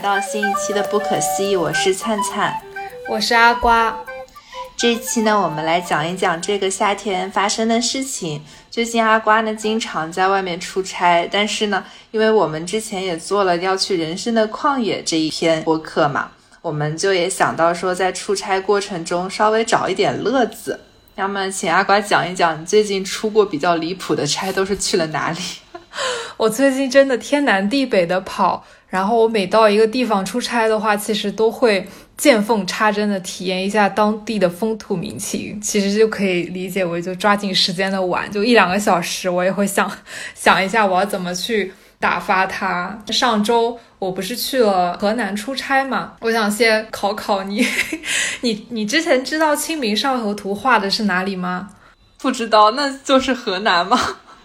到新一期的不可思议，我是灿灿，我是阿瓜。这一期呢，我们来讲一讲这个夏天发生的事情。最近阿瓜呢经常在外面出差，但是呢，因为我们之前也做了要去人生的旷野这一篇播客嘛，我们就也想到说，在出差过程中稍微找一点乐子。那么，请阿瓜讲一讲你最近出过比较离谱的差都是去了哪里？我最近真的天南地北的跑，然后我每到一个地方出差的话，其实都会见缝插针的体验一下当地的风土民情。其实就可以理解为就抓紧时间的玩，就一两个小时，我也会想 想一下我要怎么去打发它。上周我不是去了河南出差嘛，我想先考考你，你你之前知道《清明上河图》画的是哪里吗？不知道，那就是河南吗？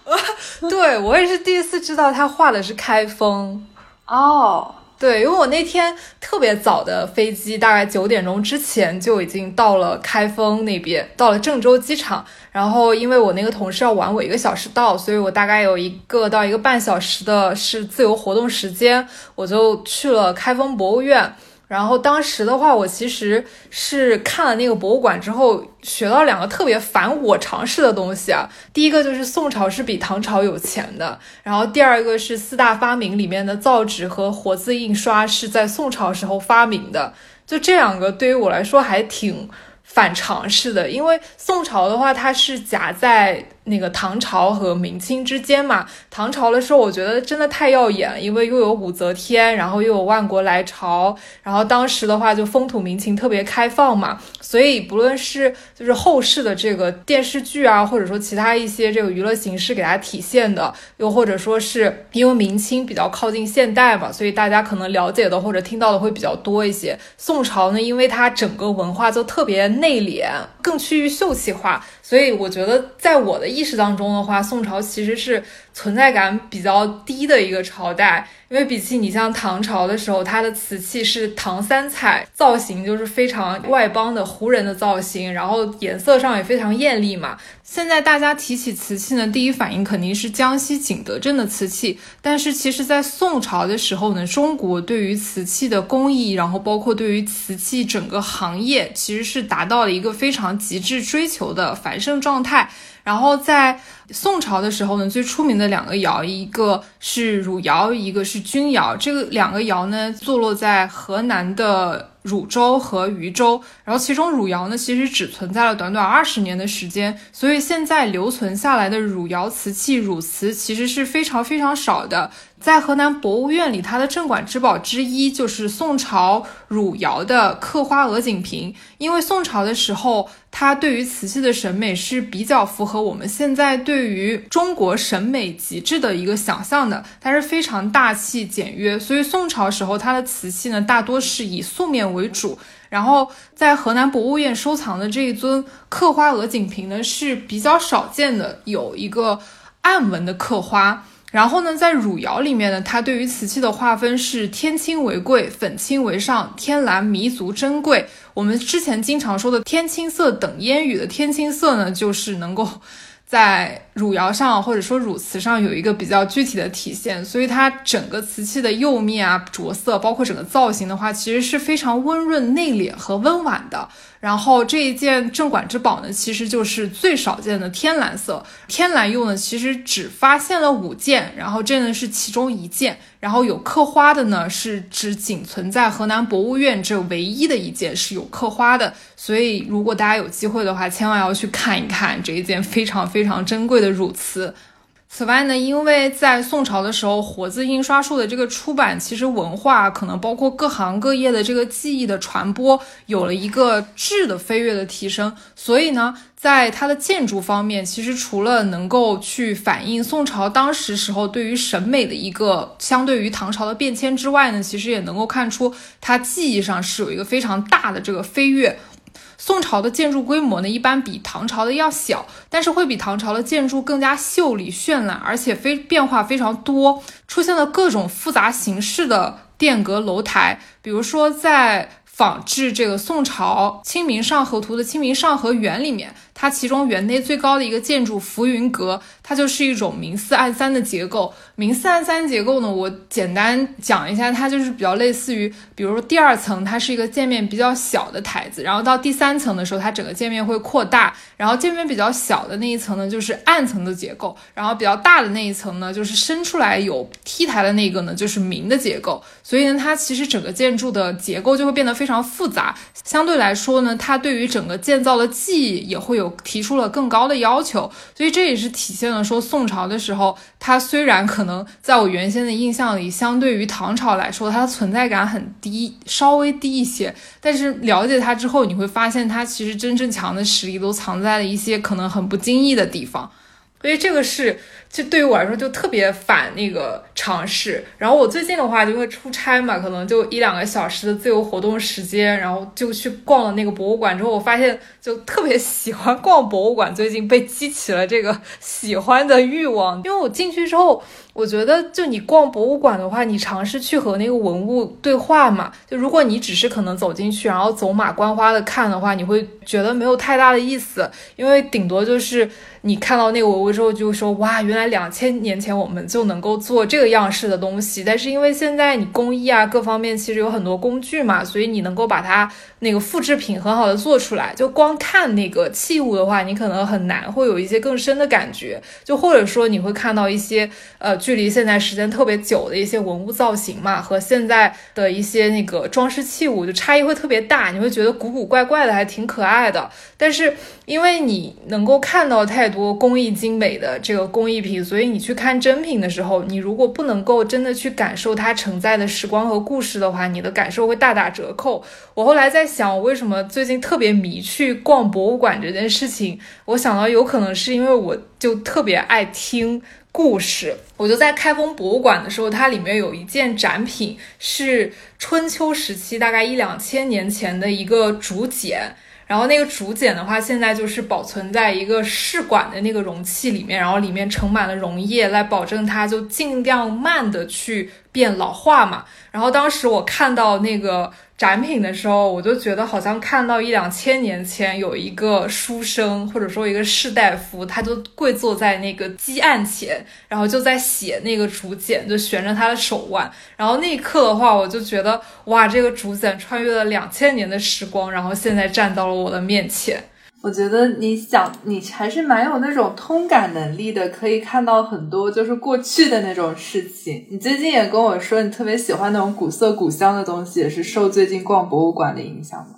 对我也是第一次知道他画的是开封哦。对，因为我那天特别早的飞机，大概九点钟之前就已经到了开封那边，到了郑州机场。然后因为我那个同事要晚我一个小时到，所以我大概有一个到一个半小时的是自由活动时间，我就去了开封博物院。然后当时的话，我其实是看了那个博物馆之后，学到两个特别反我常识的东西啊。第一个就是宋朝是比唐朝有钱的，然后第二个是四大发明里面的造纸和活字印刷是在宋朝时候发明的。就这两个对于我来说还挺反常识的，因为宋朝的话，它是夹在。那个唐朝和明清之间嘛，唐朝的时候我觉得真的太耀眼，因为又有武则天，然后又有万国来朝，然后当时的话就风土民情特别开放嘛，所以不论是就是后世的这个电视剧啊，或者说其他一些这个娱乐形式给它体现的，又或者说是因为明清比较靠近现代嘛，所以大家可能了解的或者听到的会比较多一些。宋朝呢，因为它整个文化就特别内敛，更趋于秀气化。所以我觉得，在我的意识当中的话，宋朝其实是存在感比较低的一个朝代。因为比起你像唐朝的时候，它的瓷器是唐三彩造型，就是非常外邦的胡人的造型，然后颜色上也非常艳丽嘛。现在大家提起瓷器呢，第一反应肯定是江西景德镇的瓷器。但是其实，在宋朝的时候呢，中国对于瓷器的工艺，然后包括对于瓷器整个行业，其实是达到了一个非常极致追求的繁盛状态。然后在宋朝的时候呢，最出名的两个窑，一个是汝窑，一个是钧窑。这个两个窑呢，坐落在河南的汝州和渝州。然后其中汝窑呢，其实只存在了短短二十年的时间，所以现在留存下来的汝窑瓷器、汝瓷其实是非常非常少的。在河南博物院里，它的镇馆之宝之一就是宋朝汝窑的刻花鹅颈瓶。因为宋朝的时候，它对于瓷器的审美是比较符合我们现在对于中国审美极致的一个想象的，它是非常大气简约。所以宋朝时候，它的瓷器呢，大多是以素面为主。然后在河南博物院收藏的这一尊刻花鹅颈瓶呢，是比较少见的，有一个暗纹的刻花。然后呢，在汝窑里面呢，它对于瓷器的划分是天青为贵，粉青为上，天蓝弥足珍贵。我们之前经常说的天青色等烟雨的天青色呢，就是能够。在汝窑上或者说汝瓷上有一个比较具体的体现，所以它整个瓷器的釉面啊、着色，包括整个造型的话，其实是非常温润、内敛和温婉的。然后这一件镇馆之宝呢，其实就是最少见的天蓝色。天蓝釉呢，其实只发现了五件，然后这呢是其中一件。然后有刻花的呢，是只仅存在河南博物院这唯一的一件是有刻花的。所以如果大家有机会的话，千万要去看一看这一件非常非常珍贵的汝瓷。此外呢，因为在宋朝的时候，活字印刷术的这个出版，其实文化可能包括各行各业的这个技艺的传播，有了一个质的飞跃的提升。所以呢，在它的建筑方面，其实除了能够去反映宋朝当时时候对于审美的一个相对于唐朝的变迁之外呢，其实也能够看出它技艺上是有一个非常大的这个飞跃。宋朝的建筑规模呢，一般比唐朝的要小，但是会比唐朝的建筑更加秀丽绚烂，而且非变化非常多，出现了各种复杂形式的殿阁楼台。比如说，在仿制这个宋朝《清明上河图》的《清明上河园》里面。它其中园内最高的一个建筑浮云阁，它就是一种明四暗三的结构。明四暗三结构呢，我简单讲一下，它就是比较类似于，比如说第二层它是一个界面比较小的台子，然后到第三层的时候，它整个界面会扩大，然后界面比较小的那一层呢就是暗层的结构，然后比较大的那一层呢就是伸出来有 T 台的那个呢就是明的结构。所以呢，它其实整个建筑的结构就会变得非常复杂。相对来说呢，它对于整个建造的技艺也会有。提出了更高的要求，所以这也是体现了说宋朝的时候，它虽然可能在我原先的印象里，相对于唐朝来说，它的存在感很低，稍微低一些。但是了解它之后，你会发现它其实真正强的实力都藏在了一些可能很不经意的地方。所以这个是。就对于我来说，就特别反那个尝试。然后我最近的话，就因为出差嘛，可能就一两个小时的自由活动时间，然后就去逛了那个博物馆。之后我发现，就特别喜欢逛博物馆。最近被激起了这个喜欢的欲望，因为我进去之后，我觉得就你逛博物馆的话，你尝试去和那个文物对话嘛。就如果你只是可能走进去，然后走马观花的看的话，你会觉得没有太大的意思，因为顶多就是你看到那个文物之后，就说哇，原来。两千年前我们就能够做这个样式的东西，但是因为现在你工艺啊各方面其实有很多工具嘛，所以你能够把它那个复制品很好的做出来。就光看那个器物的话，你可能很难会有一些更深的感觉。就或者说你会看到一些呃距离现在时间特别久的一些文物造型嘛，和现在的一些那个装饰器物就差异会特别大，你会觉得古古怪怪的，还挺可爱的。但是因为你能够看到太多工艺精美的这个工艺品。所以你去看真品的时候，你如果不能够真的去感受它承载的时光和故事的话，你的感受会大打折扣。我后来在想，我为什么最近特别迷去逛博物馆这件事情，我想到有可能是因为我就特别爱听故事。我就在开封博物馆的时候，它里面有一件展品是春秋时期，大概一两千年前的一个竹简。然后那个竹简的话，现在就是保存在一个试管的那个容器里面，然后里面盛满了溶液，来保证它就尽量慢的去变老化嘛。然后当时我看到那个。展品的时候，我就觉得好像看到一两千年前有一个书生，或者说一个士大夫，他就跪坐在那个积案前，然后就在写那个竹简，就悬着他的手腕。然后那一刻的话，我就觉得哇，这个竹简穿越了两千年的时光，然后现在站到了我的面前。我觉得你想，你还是蛮有那种通感能力的，可以看到很多就是过去的那种事情。你最近也跟我说，你特别喜欢那种古色古香的东西，也是受最近逛博物馆的影响吗？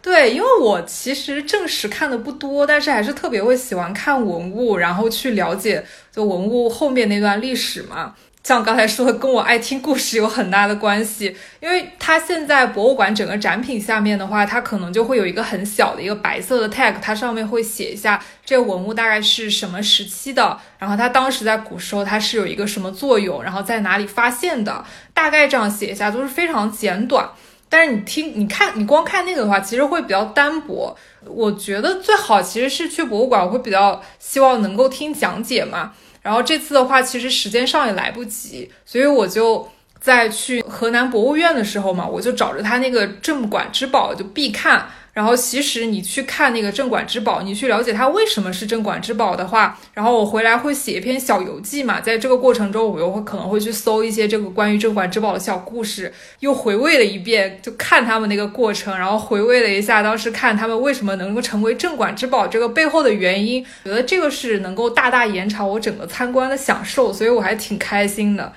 对，因为我其实正史看的不多，但是还是特别会喜欢看文物，然后去了解就文物后面那段历史嘛。像刚才说的，跟我爱听故事有很大的关系，因为它现在博物馆整个展品下面的话，它可能就会有一个很小的一个白色的 tag，它上面会写一下这个文物大概是什么时期的，然后它当时在古时候它是有一个什么作用，然后在哪里发现的，大概这样写一下都是非常简短。但是你听、你看、你光看那个的话，其实会比较单薄。我觉得最好其实是去博物馆，我会比较希望能够听讲解嘛。然后这次的话，其实时间上也来不及，所以我就在去河南博物院的时候嘛，我就找着他那个镇馆之宝就必看。然后，其实你去看那个镇馆之宝，你去了解它为什么是镇馆之宝的话，然后我回来会写一篇小游记嘛。在这个过程中，我又会可能会去搜一些这个关于镇馆之宝的小故事，又回味了一遍，就看他们那个过程，然后回味了一下当时看他们为什么能够成为镇馆之宝这个背后的原因，觉得这个是能够大大延长我整个参观的享受，所以我还挺开心的。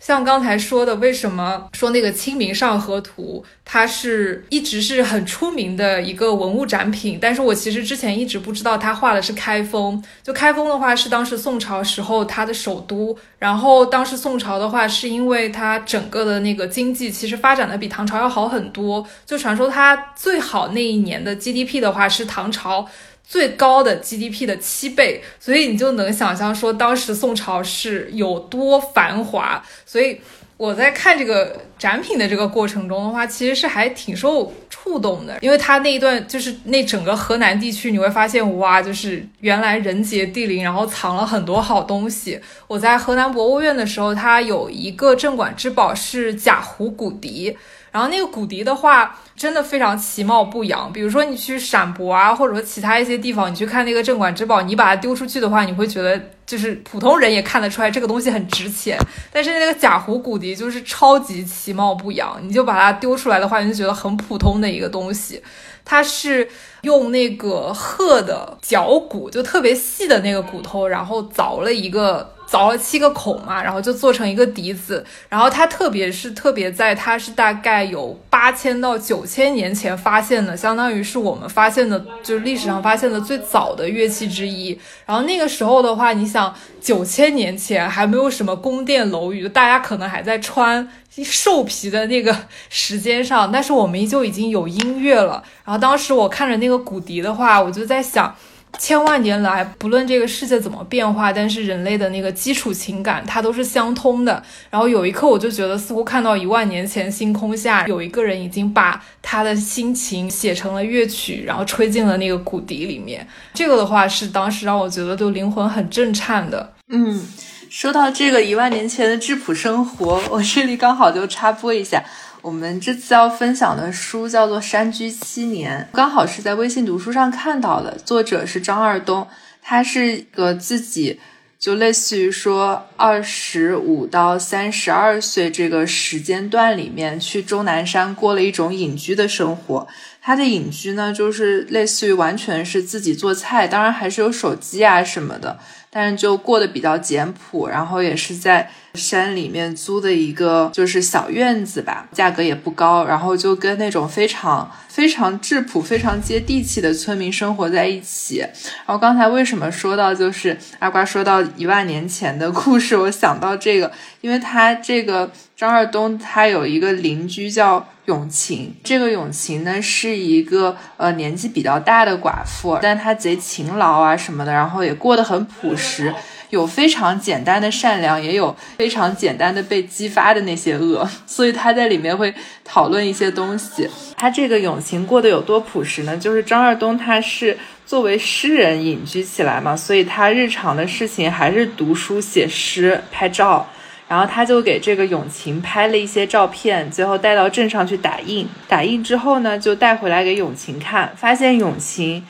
像刚才说的，为什么说那个《清明上河图》它是一直是很出名的一个文物展品？但是我其实之前一直不知道它画的是开封。就开封的话，是当时宋朝时候它的首都。然后当时宋朝的话，是因为它整个的那个经济其实发展的比唐朝要好很多。就传说它最好那一年的 GDP 的话，是唐朝。最高的 GDP 的七倍，所以你就能想象说当时宋朝是有多繁华。所以我在看这个展品的这个过程中的话，其实是还挺受触动的，因为它那一段就是那整个河南地区，你会发现哇，就是原来人杰地灵，然后藏了很多好东西。我在河南博物院的时候，它有一个镇馆之宝是贾湖骨笛。然后那个骨笛的话，真的非常其貌不扬。比如说你去陕博啊，或者说其他一些地方，你去看那个镇馆之宝，你把它丢出去的话，你会觉得就是普通人也看得出来这个东西很值钱。但是那个贾湖骨笛就是超级其貌不扬，你就把它丢出来的话，你就觉得很普通的一个东西。它是用那个鹤的脚骨，就特别细的那个骨头，然后凿了一个。凿了七个孔嘛，然后就做成一个笛子。然后它特别是特别在，它是大概有八千到九千年前发现的，相当于是我们发现的，就是历史上发现的最早的乐器之一。然后那个时候的话，你想九千年前还没有什么宫殿楼宇，大家可能还在穿兽皮的那个时间上，但是我们依旧已经有音乐了。然后当时我看着那个骨笛的话，我就在想。千万年来，不论这个世界怎么变化，但是人类的那个基础情感它都是相通的。然后有一刻，我就觉得似乎看到一万年前星空下有一个人已经把他的心情写成了乐曲，然后吹进了那个骨笛里面。这个的话是当时让我觉得就灵魂很震颤的。嗯，说到这个一万年前的质朴生活，我这里刚好就插播一下。我们这次要分享的书叫做《山居七年》，刚好是在微信读书上看到的，作者是张二东，他是个自己就类似于说二十五到三十二岁这个时间段里面去终南山过了一种隐居的生活。他的隐居呢，就是类似于完全是自己做菜，当然还是有手机啊什么的。但是就过得比较简朴，然后也是在山里面租的一个就是小院子吧，价格也不高，然后就跟那种非常非常质朴、非常接地气的村民生活在一起。然后刚才为什么说到就是阿瓜说到一万年前的故事，我想到这个，因为他这个张二东他有一个邻居叫。永晴，这个永晴呢是一个呃年纪比较大的寡妇，但她贼勤劳啊什么的，然后也过得很朴实，有非常简单的善良，也有非常简单的被激发的那些恶，所以他在里面会讨论一些东西。他这个永晴过得有多朴实呢？就是张二东他是作为诗人隐居起来嘛，所以他日常的事情还是读书、写诗、拍照。然后他就给这个永晴拍了一些照片，最后带到镇上去打印。打印之后呢，就带回来给永晴看，发现永晴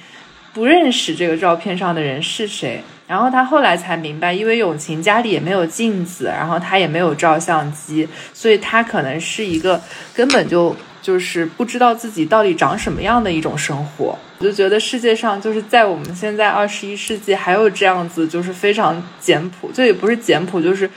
不认识这个照片上的人是谁。然后他后来才明白，因为永晴家里也没有镜子，然后他也没有照相机，所以他可能是一个根本就就是不知道自己到底长什么样的一种生活。我就觉得世界上就是在我们现在二十一世纪还有这样子，就是非常简朴，这也不是简朴，就是。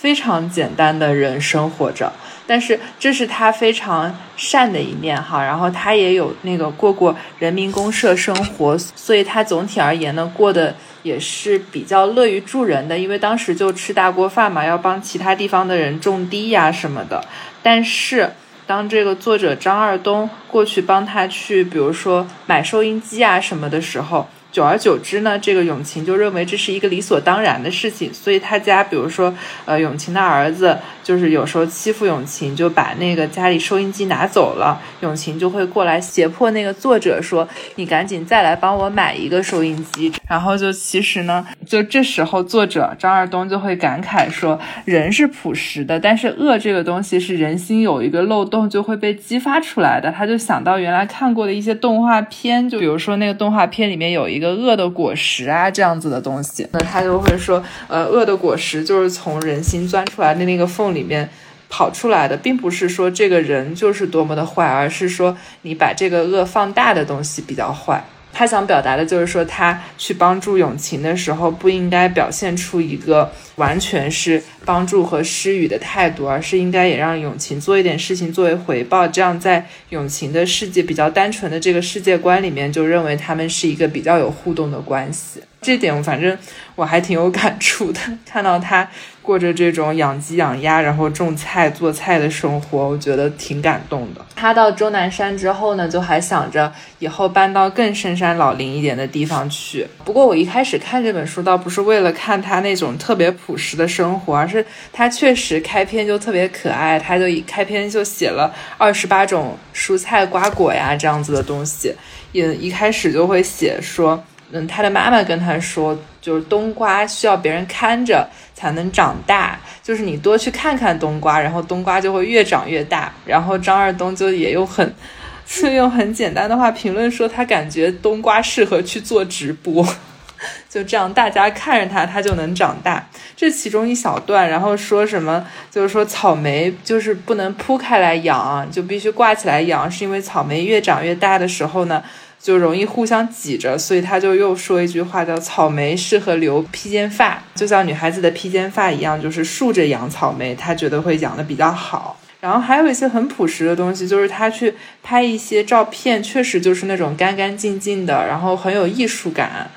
非常简单的人生活着，但是这是他非常善的一面哈。然后他也有那个过过人民公社生活，所以他总体而言呢，过得也是比较乐于助人的。因为当时就吃大锅饭嘛，要帮其他地方的人种地呀什么的。但是当这个作者张二东过去帮他去，比如说买收音机啊什么的时候。久而久之呢，这个永琴就认为这是一个理所当然的事情，所以他家，比如说，呃，永琴的儿子就是有时候欺负永琴，就把那个家里收音机拿走了，永琴就会过来胁迫那个作者说：“你赶紧再来帮我买一个收音机。”然后就其实呢，就这时候作者张二东就会感慨说：“人是朴实的，但是恶这个东西是人心有一个漏洞就会被激发出来的。”他就想到原来看过的一些动画片，就比如说那个动画片里面有一个。恶的果实啊，这样子的东西，那他就会说，呃，恶的果实就是从人心钻出来的那个缝里面跑出来的，并不是说这个人就是多么的坏，而是说你把这个恶放大的东西比较坏。他想表达的就是说，他去帮助永晴的时候，不应该表现出一个完全是帮助和施予的态度，而是应该也让永晴做一点事情作为回报。这样，在永晴的世界比较单纯的这个世界观里面，就认为他们是一个比较有互动的关系。这点，反正我还挺有感触的，看到他。过着这种养鸡养鸭，然后种菜做菜的生活，我觉得挺感动的。他到终南山之后呢，就还想着以后搬到更深山老林一点的地方去。不过我一开始看这本书，倒不是为了看他那种特别朴实的生活，而是他确实开篇就特别可爱。他就一开篇就写了二十八种蔬菜瓜果呀这样子的东西，也一开始就会写说。嗯，他的妈妈跟他说，就是冬瓜需要别人看着才能长大，就是你多去看看冬瓜，然后冬瓜就会越长越大。然后张二东就也用很，就 用很简单的话评论说，他感觉冬瓜适合去做直播。就这样，大家看着它，它就能长大。这其中一小段，然后说什么？就是说草莓就是不能铺开来养，就必须挂起来养，是因为草莓越长越大的时候呢，就容易互相挤着。所以他就又说一句话，叫草莓适合留披肩发，就像女孩子的披肩发一样，就是竖着养草莓，他觉得会养的比较好。然后还有一些很朴实的东西，就是他去拍一些照片，确实就是那种干干净净的，然后很有艺术感。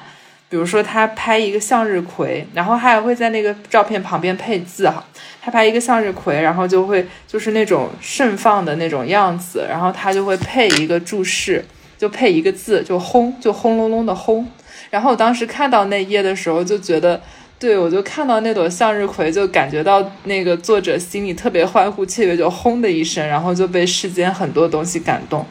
比如说，他拍一个向日葵，然后还会在那个照片旁边配字哈。他拍一个向日葵，然后就会就是那种盛放的那种样子，然后他就会配一个注释，就配一个字，就轰，就轰隆隆的轰。然后我当时看到那页的时候，就觉得，对我就看到那朵向日葵，就感觉到那个作者心里特别欢呼雀跃，就轰的一声，然后就被世间很多东西感动。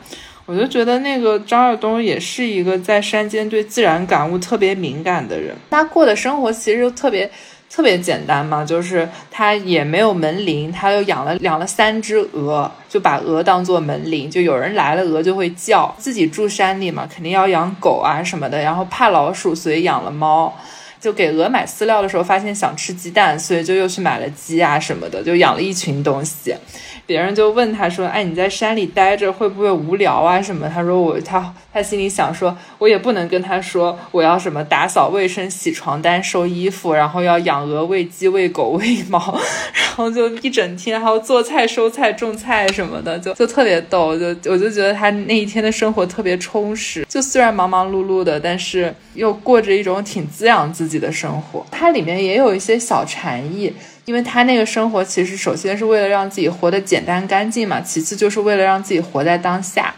我就觉得那个张二东也是一个在山间对自然感悟特别敏感的人。他过的生活其实就特别特别简单嘛，就是他也没有门铃，他又养了养了三只鹅，就把鹅当做门铃，就有人来了鹅就会叫。自己住山里嘛，肯定要养狗啊什么的，然后怕老鼠，所以养了猫。就给鹅买饲料的时候，发现想吃鸡蛋，所以就又去买了鸡啊什么的，就养了一群东西。别人就问他说：“哎，你在山里待着会不会无聊啊？什么？”他说：“我他他心里想说，我也不能跟他说我要什么打扫卫生、洗床单、收衣服，然后要养鹅、喂鸡、喂狗、喂猫，然后就一整天还要做菜、收菜、种菜什么的，就 就特别逗。就我就觉得他那一天的生活特别充实。就虽然忙忙碌碌的，但是又过着一种挺滋养自己的生活。它里面也有一些小禅意。”因为他那个生活，其实首先是为了让自己活得简单干净嘛，其次就是为了让自己活在当下。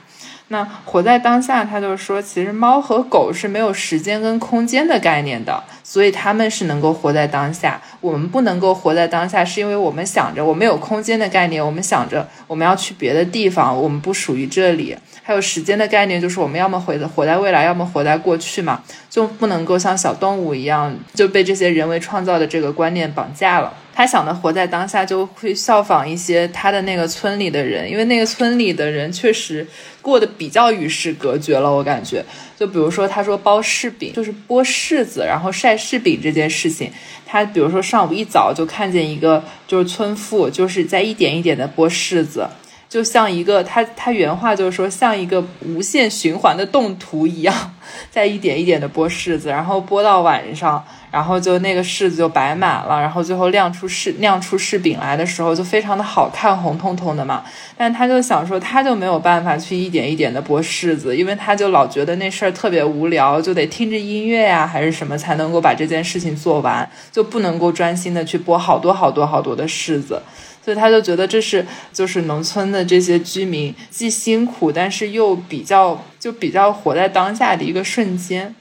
那活在当下，他就说，其实猫和狗是没有时间跟空间的概念的，所以他们是能够活在当下。我们不能够活在当下，是因为我们想着我们有空间的概念，我们想着我们要去别的地方，我们不属于这里。还有时间的概念，就是我们要么活活在未来，要么活在过去嘛，就不能够像小动物一样就被这些人为创造的这个观念绑架了。他想的活在当下，就会效仿一些他的那个村里的人，因为那个村里的人确实过得比较与世隔绝了。我感觉，就比如说他说包柿饼，就是剥柿子然后晒柿饼这件事情，他比如说上午一早就看见一个就是村妇，就是在一点一点的剥柿子，就像一个他他原话就是说像一个无限循环的动图一样，在一点一点的剥柿子，然后剥到晚上。然后就那个柿子就摆满了，然后最后晾出柿晾出柿饼来的时候就非常的好看，红彤彤的嘛。但他就想说，他就没有办法去一点一点的剥柿子，因为他就老觉得那事儿特别无聊，就得听着音乐呀还是什么才能够把这件事情做完，就不能够专心的去剥好多好多好多的柿子。所以他就觉得这是就是农村的这些居民既辛苦，但是又比较就比较活在当下的一个瞬间。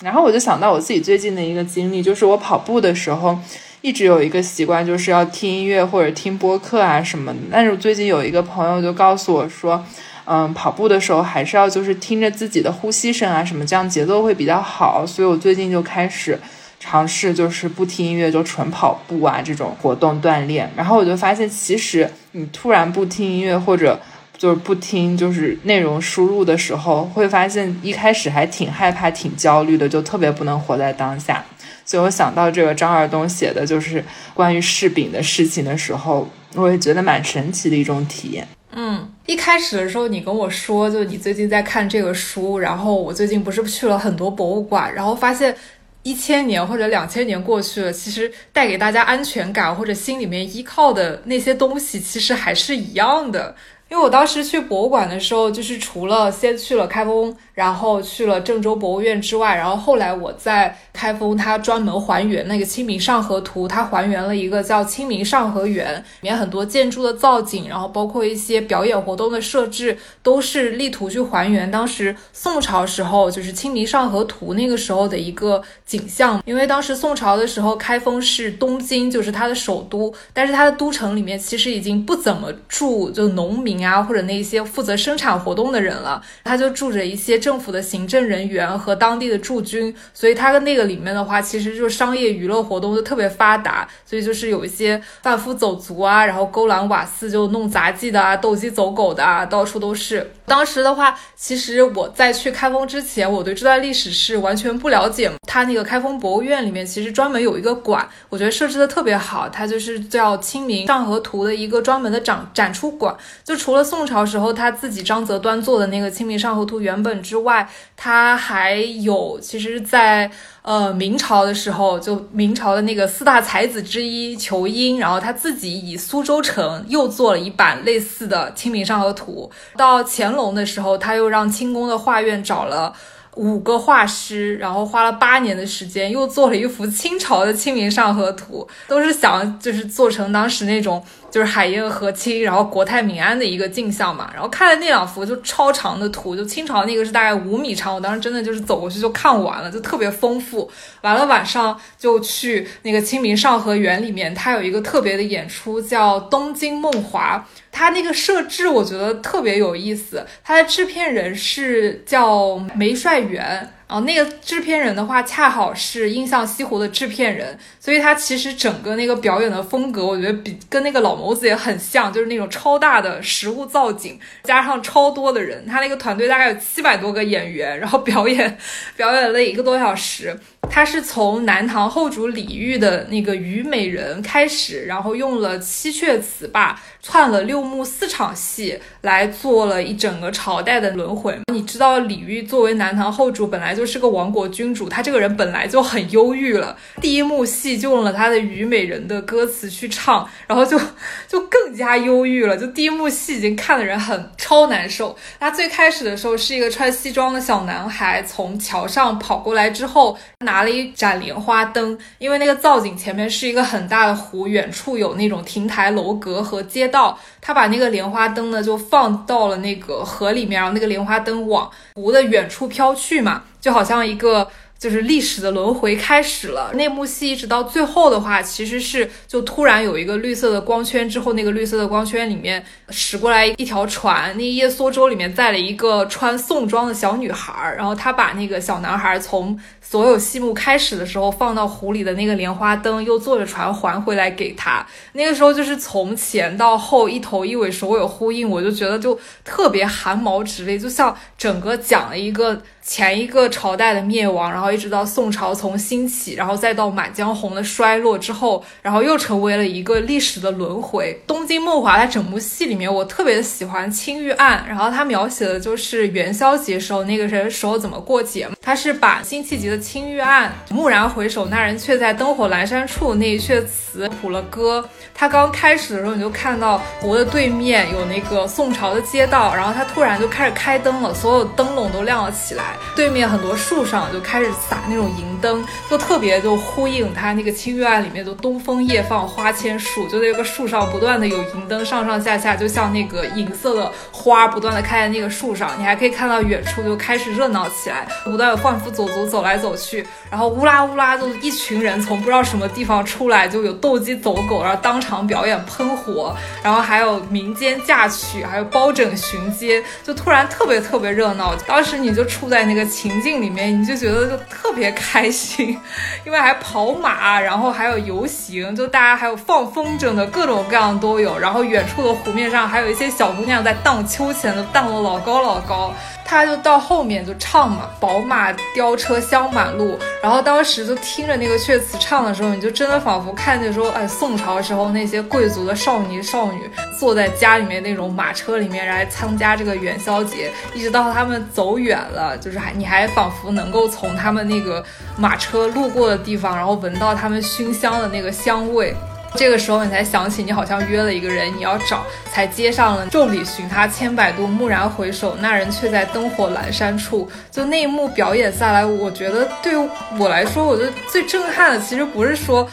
然后我就想到我自己最近的一个经历，就是我跑步的时候，一直有一个习惯，就是要听音乐或者听播客啊什么的。但是我最近有一个朋友就告诉我说，嗯，跑步的时候还是要就是听着自己的呼吸声啊什么，这样节奏会比较好。所以我最近就开始尝试，就是不听音乐就纯跑步啊这种活动锻炼。然后我就发现，其实你突然不听音乐或者。就是不听，就是内容输入的时候，会发现一开始还挺害怕、挺焦虑的，就特别不能活在当下。所以我想到这个张二东写的就是关于柿饼的事情的时候，我也觉得蛮神奇的一种体验。嗯，一开始的时候你跟我说，就你最近在看这个书，然后我最近不是去了很多博物馆，然后发现一千年或者两千年过去了，其实带给大家安全感或者心里面依靠的那些东西，其实还是一样的。因为我当时去博物馆的时候，就是除了先去了开封。然后去了郑州博物院之外，然后后来我在开封，它专门还原那个《清明上河图》，它还原了一个叫清明上河园，里面很多建筑的造景，然后包括一些表演活动的设置，都是力图去还原当时宋朝时候就是《清明上河图》那个时候的一个景象。因为当时宋朝的时候，开封是东京，就是它的首都，但是它的都城里面其实已经不怎么住就农民啊，或者那些负责生产活动的人了，他就住着一些。政府的行政人员和当地的驻军，所以它的那个里面的话，其实就是商业娱乐活动就特别发达，所以就是有一些贩夫走卒啊，然后勾栏瓦肆就弄杂技的啊，斗鸡走狗的啊，到处都是。当时的话，其实我在去开封之前，我对这段历史是完全不了解。它那个开封博物院里面其实专门有一个馆，我觉得设置的特别好，它就是叫《清明上河图》的一个专门的展展出馆。就除了宋朝时候他自己张择端做的那个《清明上河图》原本之外，它还有其实，在呃明朝的时候，就明朝的那个四大才子之一仇英，然后他自己以苏州城又做了一版类似的《清明上河图》。到乾隆隆的时候，他又让清宫的画院找了。五个画师，然后花了八年的时间，又做了一幅清朝的《清明上河图》，都是想就是做成当时那种。就是海晏和亲，然后国泰民安的一个镜像嘛。然后看了那两幅就超长的图，就清朝那个是大概五米长，我当时真的就是走过去就看完了，就特别丰富。完了晚上就去那个清明上河园里面，它有一个特别的演出叫《东京梦华》，它那个设置我觉得特别有意思。它的制片人是叫梅帅元。哦那个制片人的话，恰好是印象西湖的制片人，所以他其实整个那个表演的风格，我觉得比跟那个老谋子也很像，就是那种超大的实物造景，加上超多的人，他那个团队大概有七百多个演员，然后表演表演了一个多小时。他是从南唐后主李煜的那个《虞美人》开始，然后用了七阙词罢，串了六幕四场戏来做了一整个朝代的轮回。你知道李煜作为南唐后主，本来就是个亡国君主，他这个人本来就很忧郁了。第一幕戏就用了他的《虞美人》的歌词去唱，然后就就更加忧郁了。就第一幕戏已经看的人很超难受。他最开始的时候是一个穿西装的小男孩从桥上跑过来之后。拿了一盏莲花灯，因为那个造景前面是一个很大的湖，远处有那种亭台楼阁和街道，他把那个莲花灯呢就放到了那个河里面，然后那个莲花灯往湖的远处飘去嘛，就好像一个。就是历史的轮回开始了。那幕戏一直到最后的话，其实是就突然有一个绿色的光圈，之后那个绿色的光圈里面驶过来一条船，那叶梭舟里面载了一个穿宋装的小女孩，然后她把那个小男孩从所有戏目开始的时候放到湖里的那个莲花灯，又坐着船还回来给他。那个时候就是从前到后一头一尾首尾呼应，我就觉得就特别汗毛直立，就像整个讲了一个。前一个朝代的灭亡，然后一直到宋朝从兴起，然后再到《满江红》的衰落之后，然后又成为了一个历史的轮回。《东京梦华》它整部戏里面，我特别喜欢青玉案，然后它描写的就是元宵节时候那个人时候怎么过节嘛。它是把辛弃疾的青玉案“蓦然回首，那人却在灯火阑珊处”那一阙词谱了歌。它刚开始的时候，你就看到湖的对面有那个宋朝的街道，然后它突然就开始开灯了，所有灯笼都亮了起来。对面很多树上就开始撒那种银灯，就特别就呼应他那个清月案里面的东风夜放花千树，就在那个树上不断的有银灯上上下下，就像那个银色的花不断的开在那个树上，你还可以看到远处就开始热闹起来，不断的贩夫走卒走来走去，然后乌拉乌拉就一群人从不知道什么地方出来，就有斗鸡走狗，然后当场表演喷火，然后还有民间嫁娶，还有包拯巡街，就突然特别特别热闹，当时你就处在那个。情境里面，你就觉得就特别开心，因为还跑马，然后还有游行，就大家还有放风筝的各种各样都有，然后远处的湖面上还有一些小姑娘在荡秋千，都荡得老高老高。他就到后面就唱嘛，宝马雕车香满路，然后当时就听着那个阙词唱的时候，你就真的仿佛看见说，哎，宋朝时候那些贵族的少年少女坐在家里面那种马车里面来参加这个元宵节，一直到他们走远了，就是还你还仿佛能够从他们那个马车路过的地方，然后闻到他们熏香的那个香味。这个时候你才想起，你好像约了一个人，你要找，才接上了。众里寻他千百度，蓦然回首，那人却在灯火阑珊处。就那一幕表演下来，我觉得对我来说，我觉得最震撼的，其实不是说。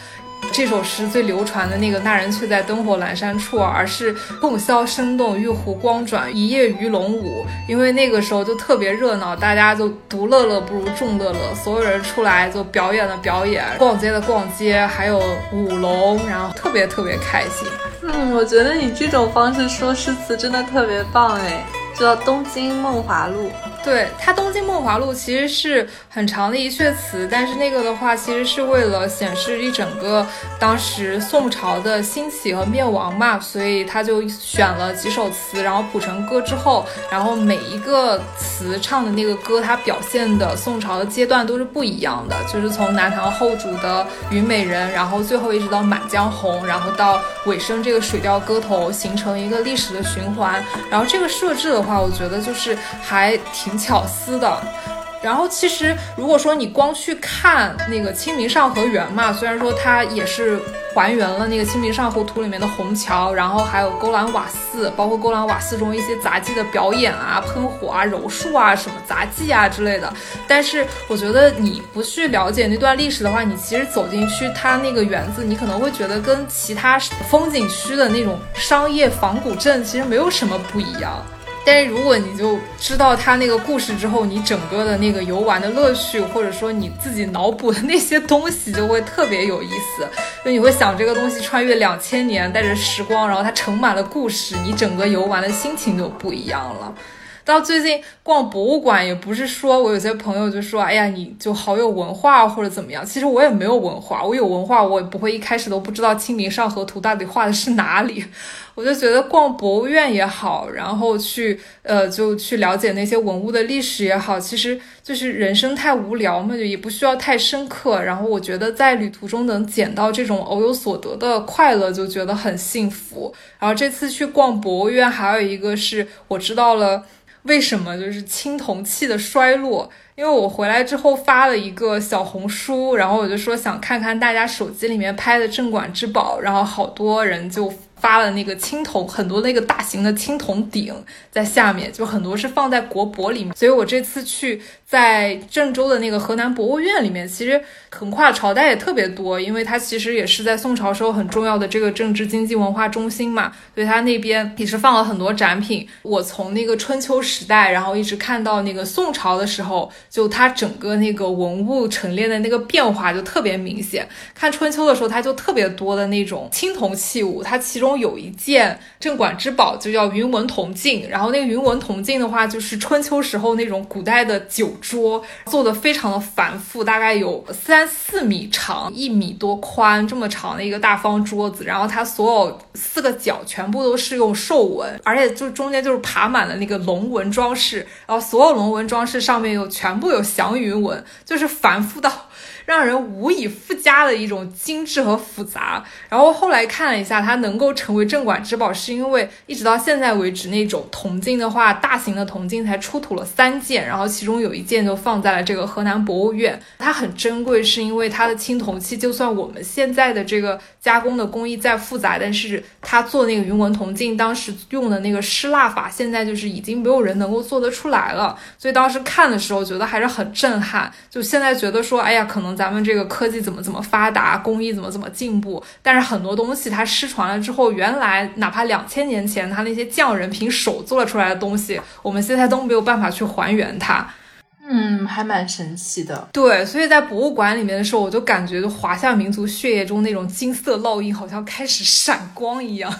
这首诗最流传的那个“那人却在灯火阑珊处”，而是凤箫声动，玉壶光转，一夜鱼龙舞。因为那个时候就特别热闹，大家就独乐乐不如众乐乐，所有人出来就表演的表演，逛街的逛街，还有舞龙，然后特别特别开心。嗯，我觉得你这种方式说诗词真的特别棒哎，叫《东京梦华录》。对它《东京梦华录》其实是很长的一阙词，但是那个的话其实是为了显示一整个当时宋朝的兴起和灭亡嘛，所以他就选了几首词，然后谱成歌之后，然后每一个词唱的那个歌，它表现的宋朝的阶段都是不一样的，就是从南唐后主的《虞美人》，然后最后一直到《满江红》，然后到尾声这个《水调歌头》，形成一个历史的循环。然后这个设置的话，我觉得就是还挺。巧思的，然后其实如果说你光去看那个《清明上河园》嘛，虽然说它也是还原了那个《清明上河图》里面的虹桥，然后还有勾栏瓦肆，包括勾栏瓦肆中一些杂技的表演啊、喷火啊、柔术啊、什么杂技啊之类的。但是我觉得你不去了解那段历史的话，你其实走进去它那个园子，你可能会觉得跟其他风景区的那种商业仿古镇其实没有什么不一样。但是如果你就知道他那个故事之后，你整个的那个游玩的乐趣，或者说你自己脑补的那些东西，就会特别有意思。就你会想这个东西穿越两千年，带着时光，然后它盛满了故事，你整个游玩的心情就不一样了。到最近逛博物馆，也不是说我有些朋友就说，哎呀，你就好有文化或者怎么样。其实我也没有文化，我有文化，我也不会一开始都不知道《清明上河图》到底画的是哪里。我就觉得逛博物院也好，然后去呃就去了解那些文物的历史也好，其实就是人生太无聊嘛，就也不需要太深刻。然后我觉得在旅途中能捡到这种偶有所得的快乐，就觉得很幸福。然后这次去逛博物院，还有一个是我知道了为什么就是青铜器的衰落，因为我回来之后发了一个小红书，然后我就说想看看大家手机里面拍的镇馆之宝，然后好多人就。发了那个青铜，很多那个大型的青铜鼎在下面，就很多是放在国博里面。所以我这次去在郑州的那个河南博物院里面，其实横跨朝代也特别多，因为它其实也是在宋朝时候很重要的这个政治经济文化中心嘛，所以它那边也是放了很多展品。我从那个春秋时代，然后一直看到那个宋朝的时候，就它整个那个文物陈列的那个变化就特别明显。看春秋的时候，它就特别多的那种青铜器物，它其中。中有一件镇馆之宝，就叫云纹铜镜。然后那个云纹铜镜的话，就是春秋时候那种古代的酒桌，做的非常的繁复，大概有三四米长，一米多宽，这么长的一个大方桌子。然后它所有四个角全部都是用兽纹，而且就中间就是爬满了那个龙纹装饰。然后所有龙纹装饰上面有全部有祥云纹，就是繁复到。让人无以复加的一种精致和复杂。然后后来看了一下，它能够成为镇馆之宝，是因为一直到现在为止，那种铜镜的话，大型的铜镜才出土了三件，然后其中有一件就放在了这个河南博物院。它很珍贵，是因为它的青铜器，就算我们现在的这个加工的工艺再复杂，但是它做那个云纹铜镜当时用的那个失蜡法，现在就是已经没有人能够做得出来了。所以当时看的时候觉得还是很震撼。就现在觉得说，哎呀，可能。咱们这个科技怎么怎么发达，工艺怎么怎么进步，但是很多东西它失传了之后，原来哪怕两千年前它那些匠人凭手做出来的东西，我们现在都没有办法去还原它。嗯，还蛮神奇的。对，所以在博物馆里面的时候，我就感觉就华夏民族血液中那种金色烙印好像开始闪光一样，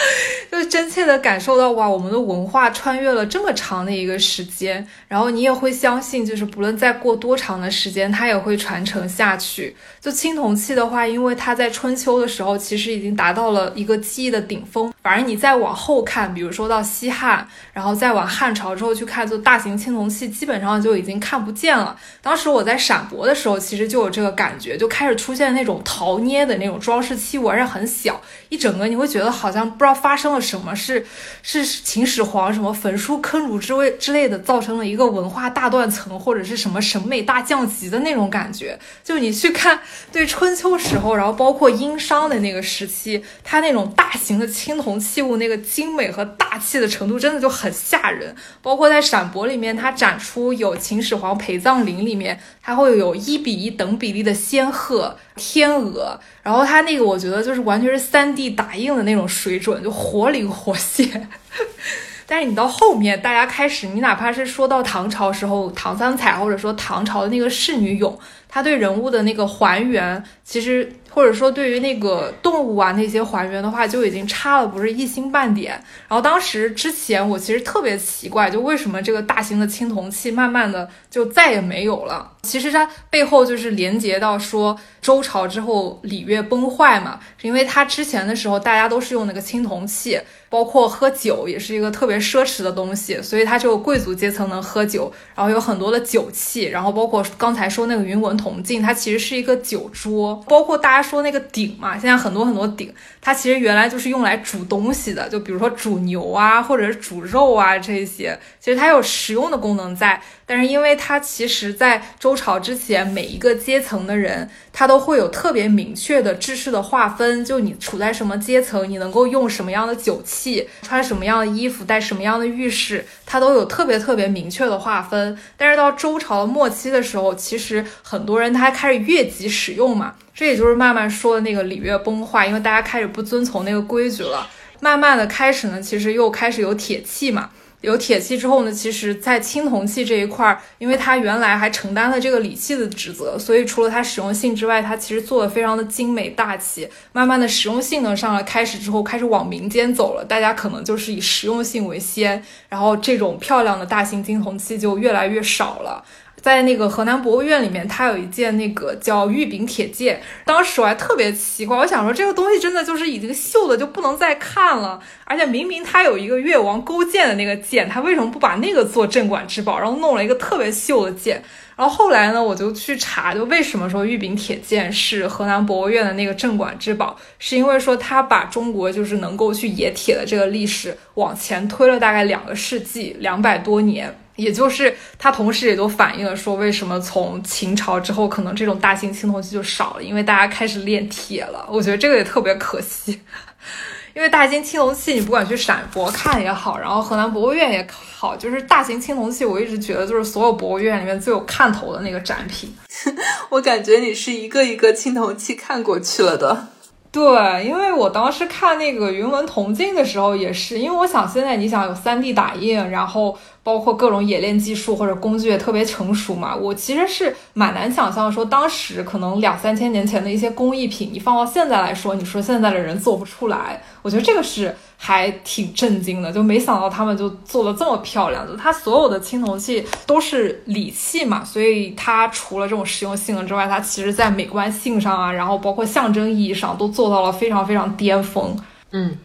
就真切的感受到哇，我们的文化穿越了这么长的一个时间。然后你也会相信，就是不论再过多长的时间，它也会传承下去。就青铜器的话，因为它在春秋的时候其实已经达到了一个技艺的顶峰，反而你再往后看，比如说到西汉，然后再往汉朝之后去看，就大型青铜器基本上就已经。看不见了。当时我在陕博的时候，其实就有这个感觉，就开始出现那种陶捏的那种装饰器物，而且很小，一整个你会觉得好像不知道发生了什么，是是秦始皇什么焚书坑儒之类之类的，造成了一个文化大断层，或者是什么审美大降级的那种感觉。就你去看对春秋时候，然后包括殷商的那个时期，它那种大型的青铜器物那个精美和大气的程度，真的就很吓人。包括在陕博里面，它展出有秦。始皇陪葬陵里面，它会有一比一等比例的仙鹤、天鹅，然后它那个我觉得就是完全是三 D 打印的那种水准，就活灵活现。但是你到后面，大家开始，你哪怕是说到唐朝时候，唐三彩或者说唐朝的那个仕女俑，它对人物的那个还原，其实或者说对于那个动物啊那些还原的话，就已经差了不是一星半点。然后当时之前我其实特别奇怪，就为什么这个大型的青铜器慢慢的就再也没有了？其实它背后就是连接到说周朝之后礼乐崩坏嘛，因为它之前的时候大家都是用那个青铜器。包括喝酒也是一个特别奢侈的东西，所以它只有贵族阶层能喝酒，然后有很多的酒器，然后包括刚才说那个云纹铜镜，它其实是一个酒桌，包括大家说那个鼎嘛，现在很多很多鼎，它其实原来就是用来煮东西的，就比如说煮牛啊，或者是煮肉啊这些，其实它有实用的功能在。但是因为它其实，在周朝之前，每一个阶层的人，它都会有特别明确的制式的划分，就你处在什么阶层，你能够用什么样的酒器，穿什么样的衣服，带什么样的浴室，它都有特别特别明确的划分。但是到周朝末期的时候，其实很多人他还开始越级使用嘛，这也就是慢慢说的那个礼乐崩坏，因为大家开始不遵从那个规矩了，慢慢的开始呢，其实又开始有铁器嘛。有铁器之后呢，其实，在青铜器这一块儿，因为它原来还承担了这个礼器的职责，所以除了它实用性之外，它其实做的非常的精美大气。慢慢的，实用性能上了开始之后，开始往民间走了，大家可能就是以实用性为先，然后这种漂亮的大型青铜器就越来越少了。在那个河南博物院里面，它有一件那个叫玉柄铁剑。当时我还特别奇怪，我想说这个东西真的就是已经锈的就不能再看了，而且明明它有一个越王勾践的那个剑，它为什么不把那个做镇馆之宝，然后弄了一个特别锈的剑？然后后来呢，我就去查，就为什么说玉柄铁剑是河南博物院的那个镇馆之宝，是因为说它把中国就是能够去冶铁的这个历史往前推了大概两个世纪，两百多年。也就是它同时也都反映了说，为什么从秦朝之后，可能这种大型青铜器就少了，因为大家开始炼铁了。我觉得这个也特别可惜，因为大型青铜器，你不管去陕博看也好，然后河南博物院也好，就是大型青铜器，我一直觉得就是所有博物院里面最有看头的那个展品。我感觉你是一个一个青铜器看过去了的。对，因为我当时看那个云纹铜镜的时候，也是因为我想现在你想有 3D 打印，然后。包括各种冶炼技术或者工具也特别成熟嘛，我其实是蛮难想象说当时可能两三千年前的一些工艺品，你放到现在来说，你说现在的人做不出来，我觉得这个是还挺震惊的，就没想到他们就做的这么漂亮。就它所有的青铜器都是礼器嘛，所以它除了这种实用性能之外，它其实在美观性上啊，然后包括象征意义上都做到了非常非常巅峰。嗯，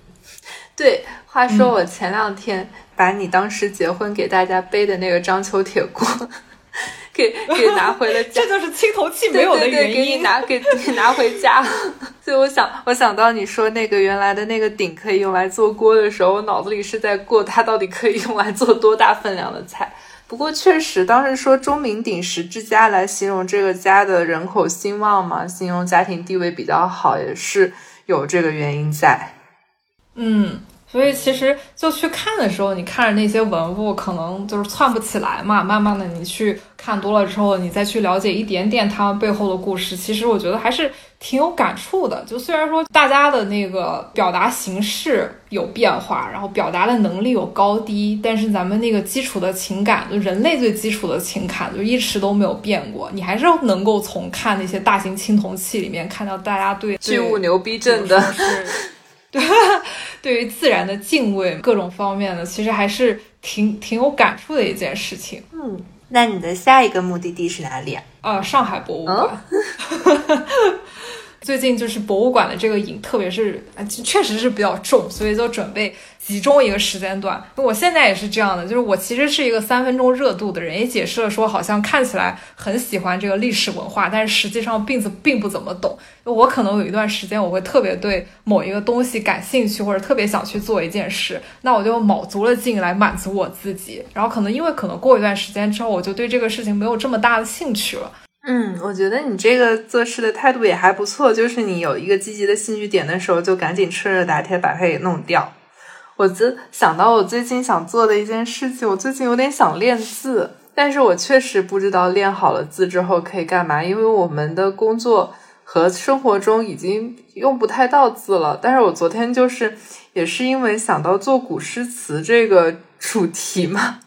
对。话说我前两天。把你当时结婚给大家背的那个章丘铁锅，给给拿回了家，这就是青铜器没有的原因。给你拿给你拿回家，所以我想我想到你说那个原来的那个鼎可以用来做锅的时候，我脑子里是在过它到底可以用来做多大分量的菜。不过确实，当时说钟鸣鼎食之家来形容这个家的人口兴旺嘛，形容家庭地位比较好，也是有这个原因在。嗯。所以其实就去看的时候，你看着那些文物，可能就是窜不起来嘛。慢慢的，你去看多了之后，你再去了解一点点他们背后的故事，其实我觉得还是挺有感触的。就虽然说大家的那个表达形式有变化，然后表达的能力有高低，但是咱们那个基础的情感，就人类最基础的情感，就一直都没有变过。你还是能够从看那些大型青铜器里面看到大家对巨物牛逼症的。对，对于自然的敬畏，各种方面的，其实还是挺挺有感触的一件事情。嗯，那你的下一个目的地是哪里啊？呃，上海博物馆。最近就是博物馆的这个瘾，特别是确实是比较重，所以就准备集中一个时间段。我现在也是这样的，就是我其实是一个三分钟热度的人，也解释了说，好像看起来很喜欢这个历史文化，但是实际上并不并不怎么懂。我可能有一段时间，我会特别对某一个东西感兴趣，或者特别想去做一件事，那我就卯足了劲来满足我自己。然后可能因为可能过一段时间之后，我就对这个事情没有这么大的兴趣了。嗯，我觉得你这个做事的态度也还不错，就是你有一个积极的兴趣点的时候，就赶紧趁热打铁把它给弄掉。我就想到我最近想做的一件事情，我最近有点想练字，但是我确实不知道练好了字之后可以干嘛，因为我们的工作和生活中已经用不太到字了。但是我昨天就是也是因为想到做古诗词这个主题嘛。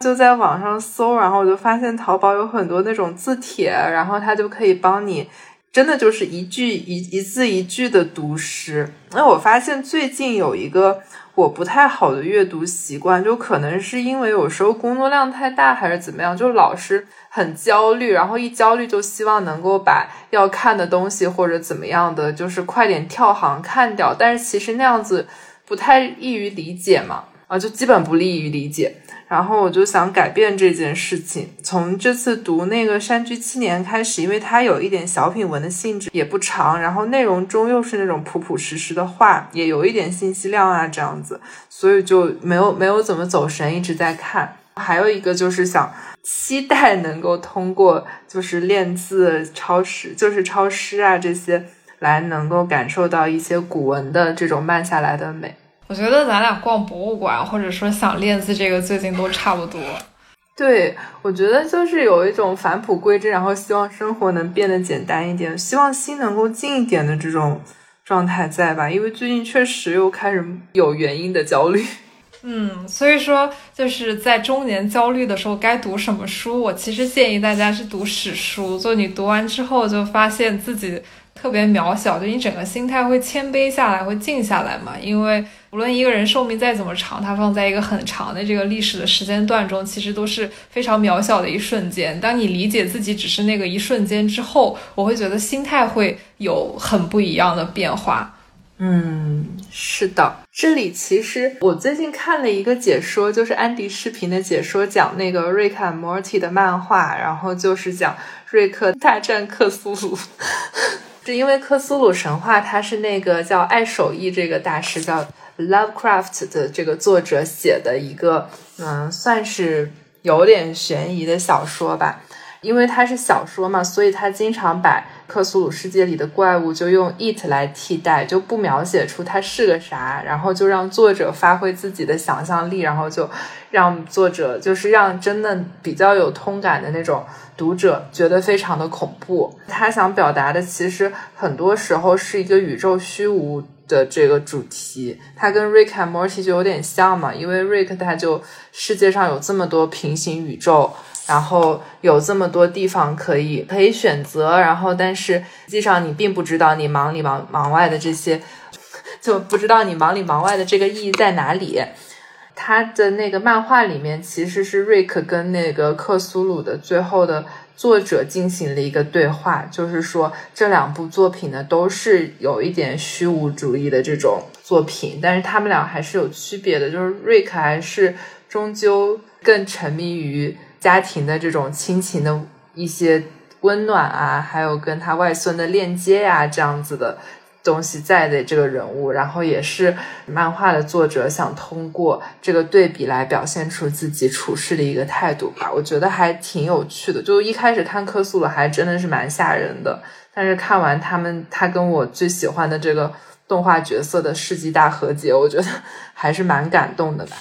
就在网上搜，然后我就发现淘宝有很多那种字帖，然后它就可以帮你真的就是一句一一字一句的读诗。那我发现最近有一个我不太好的阅读习惯，就可能是因为有时候工作量太大，还是怎么样，就老是很焦虑，然后一焦虑就希望能够把要看的东西或者怎么样的，就是快点跳行看掉。但是其实那样子不太易于理解嘛，啊，就基本不利于理解。然后我就想改变这件事情。从这次读那个《山居七年》开始，因为它有一点小品文的性质，也不长，然后内容中又是那种朴朴实实的话，也有一点信息量啊，这样子，所以就没有没有怎么走神，一直在看。还有一个就是想期待能够通过就是练字、抄诗，就是抄诗啊这些，来能够感受到一些古文的这种慢下来的美。我觉得咱俩逛博物馆，或者说想练字，这个最近都差不多。对，我觉得就是有一种返璞归真，然后希望生活能变得简单一点，希望心能够静一点的这种状态在吧？因为最近确实又开始有原因的焦虑。嗯，所以说就是在中年焦虑的时候，该读什么书？我其实建议大家是读史书，就你读完之后就发现自己特别渺小，就你整个心态会谦卑下来，会静下来嘛，因为。无论一个人寿命再怎么长，他放在一个很长的这个历史的时间段中，其实都是非常渺小的一瞬间。当你理解自己只是那个一瞬间之后，我会觉得心态会有很不一样的变化。嗯，是的，这里其实我最近看了一个解说，就是安迪视频的解说，讲那个瑞克和莫蒂的漫画，然后就是讲瑞克大战克苏鲁。是因为克苏鲁神话，它是那个叫爱手艺这个大师叫。Lovecraft 的这个作者写的一个，嗯，算是有点悬疑的小说吧。因为它是小说嘛，所以他经常把克苏鲁世界里的怪物就用 it 来替代，就不描写出它是个啥，然后就让作者发挥自己的想象力，然后就让作者就是让真的比较有通感的那种读者觉得非常的恐怖。他想表达的其实很多时候是一个宇宙虚无。的这个主题，它跟 Rick and Morty 就有点像嘛，因为 Rick 他就世界上有这么多平行宇宙，然后有这么多地方可以可以选择，然后但是实际上你并不知道你忙里忙忙外的这些，就不知道你忙里忙外的这个意义在哪里。他的那个漫画里面其实是瑞克跟那个克苏鲁的最后的。作者进行了一个对话，就是说这两部作品呢都是有一点虚无主义的这种作品，但是他们俩还是有区别的。就是瑞克还是终究更沉迷于家庭的这种亲情的一些温暖啊，还有跟他外孙的链接呀，这样子的。东西在的这个人物，然后也是漫画的作者想通过这个对比来表现出自己处事的一个态度吧。我觉得还挺有趣的。就一开始看克苏鲁还真的是蛮吓人的，但是看完他们他跟我最喜欢的这个动画角色的世纪大和解，我觉得还是蛮感动的吧。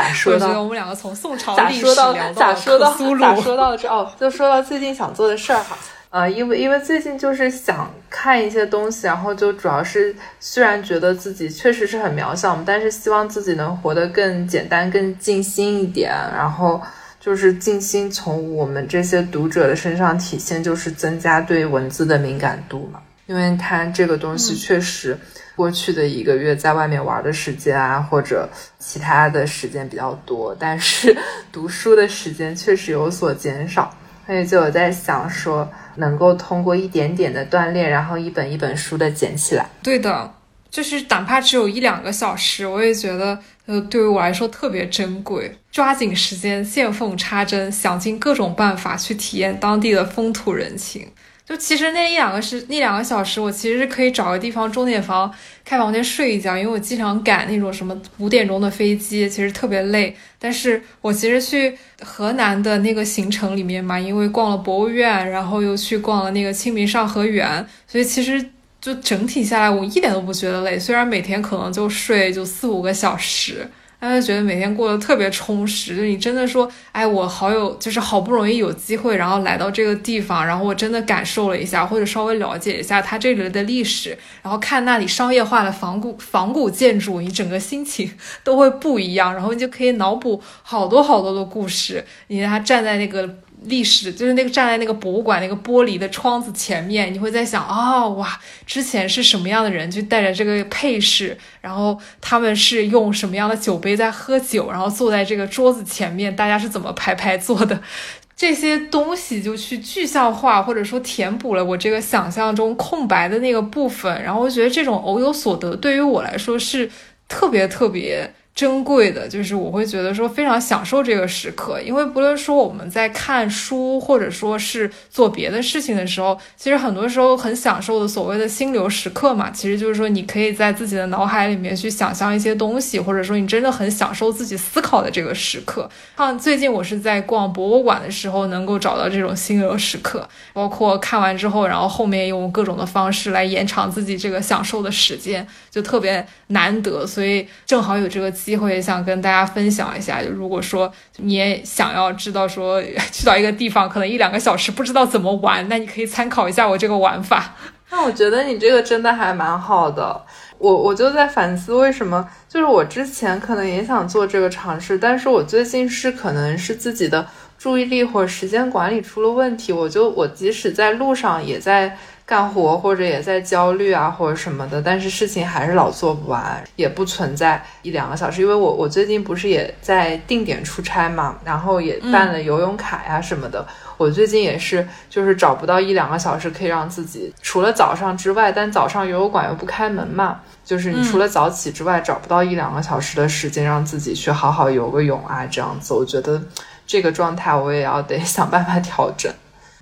咋说到我们两个从宋朝咋说到咋说到咋说到这哦，就说到最近想做的事儿哈。呃，因为因为最近就是想看一些东西，然后就主要是虽然觉得自己确实是很渺小，但是希望自己能活得更简单、更静心一点。然后就是静心从我们这些读者的身上体现，就是增加对文字的敏感度嘛。因为它这个东西确实过去的一个月在外面玩的时间啊，或者其他的时间比较多，但是读书的时间确实有所减少。所以就有在想说。能够通过一点点的锻炼，然后一本一本书的捡起来。对的，就是哪怕只有一两个小时，我也觉得，呃，对于我来说特别珍贵。抓紧时间，见缝插针，想尽各种办法去体验当地的风土人情。就其实那一两个是那两个小时，我其实是可以找个地方钟点房开房间睡一觉，因为我经常赶那种什么五点钟的飞机，其实特别累。但是我其实去河南的那个行程里面嘛，因为逛了博物院，然后又去逛了那个清明上河园，所以其实就整体下来我一点都不觉得累，虽然每天可能就睡就四五个小时。他就觉得每天过得特别充实，就你真的说，哎，我好有，就是好不容易有机会，然后来到这个地方，然后我真的感受了一下，或者稍微了解一下它这里的历史，然后看那里商业化的仿古仿古建筑，你整个心情都会不一样，然后你就可以脑补好多好多的故事。你他站在那个历史，就是那个站在那个博物馆那个玻璃的窗子前面，你会在想，哦哇，之前是什么样的人就带着这个配饰，然后他们是用什么样的酒杯在喝酒，然后坐在这个桌子前面，大家是怎么排排坐的，这些东西就去具象化或者说填补了我这个想象中空白的那个部分，然后我觉得这种偶有所得对于我来说是特别特别。珍贵的，就是我会觉得说非常享受这个时刻，因为不论说我们在看书，或者说是做别的事情的时候，其实很多时候很享受的所谓的心流时刻嘛，其实就是说你可以在自己的脑海里面去想象一些东西，或者说你真的很享受自己思考的这个时刻。像最近我是在逛博物馆的时候，能够找到这种心流时刻，包括看完之后，然后后面用各种的方式来延长自己这个享受的时间，就特别难得，所以正好有这个。机会也想跟大家分享一下，就如果说你也想要知道说 去到一个地方可能一两个小时不知道怎么玩，那你可以参考一下我这个玩法。那我觉得你这个真的还蛮好的。我我就在反思为什么，就是我之前可能也想做这个尝试，但是我最近是可能是自己的注意力或者时间管理出了问题，我就我即使在路上也在。干活或者也在焦虑啊，或者什么的，但是事情还是老做不完，也不存在一两个小时。因为我我最近不是也在定点出差嘛，然后也办了游泳卡呀什么的。我最近也是，就是找不到一两个小时可以让自己除了早上之外，但早上游泳馆又不开门嘛，就是你除了早起之外，找不到一两个小时的时间让自己去好好游个泳啊，这样子，我觉得这个状态我也要得想办法调整。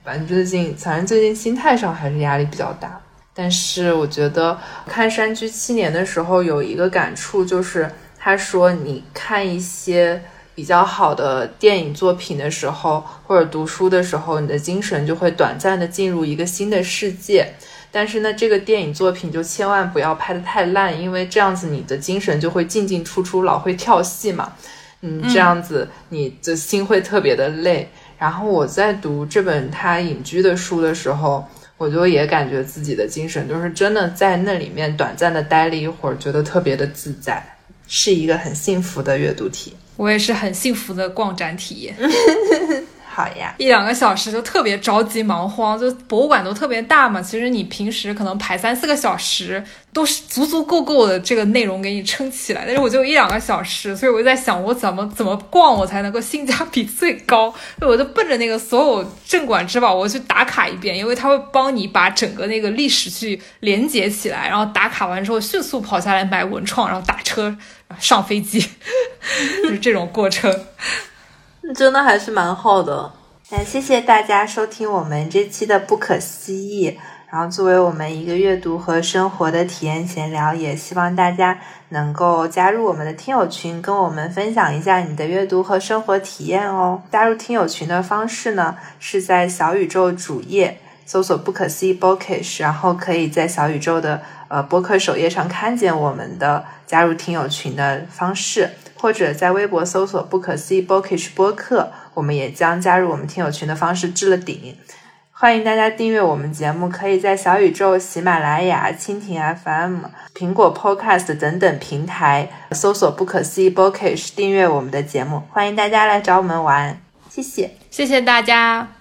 反正最近，反正最近心态上还是压力比较大。但是我觉得看《山居七年》的时候有一个感触，就是他说你看一些比较好的电影作品的时候，或者读书的时候，你的精神就会短暂的进入一个新的世界。但是呢，这个电影作品就千万不要拍的太烂，因为这样子你的精神就会进进出出，老会跳戏嘛。嗯，这样子你的心会特别的累。然后我在读这本他隐居的书的时候，我就也感觉自己的精神就是真的在那里面短暂的待了一会儿，觉得特别的自在，是一个很幸福的阅读体。我也是很幸福的逛展体验。好呀，一两个小时就特别着急忙慌，就博物馆都特别大嘛。其实你平时可能排三四个小时都是足足够够的这个内容给你撑起来，但是我就一两个小时，所以我就在想我怎么怎么逛我才能够性价比最高。我就奔着那个所有镇馆之宝我去打卡一遍，因为它会帮你把整个那个历史去连接起来，然后打卡完之后迅速跑下来买文创，然后打车上飞机，就是这种过程。真的还是蛮好的，那谢谢大家收听我们这期的不可思议。然后作为我们一个阅读和生活的体验闲聊，也希望大家能够加入我们的听友群，跟我们分享一下你的阅读和生活体验哦。加入听友群的方式呢，是在小宇宙主页搜索“不可思议 bookish”，然后可以在小宇宙的呃播客首页上看见我们的加入听友群的方式。或者在微博搜索“不可思议 bookish 播客”，我们也将加入我们听友群的方式置了顶。欢迎大家订阅我们节目，可以在小宇宙、喜马拉雅、蜻蜓 FM、苹果 Podcast 等等平台搜索“不可思议 bookish” 订阅我们的节目。欢迎大家来找我们玩，谢谢，谢谢大家。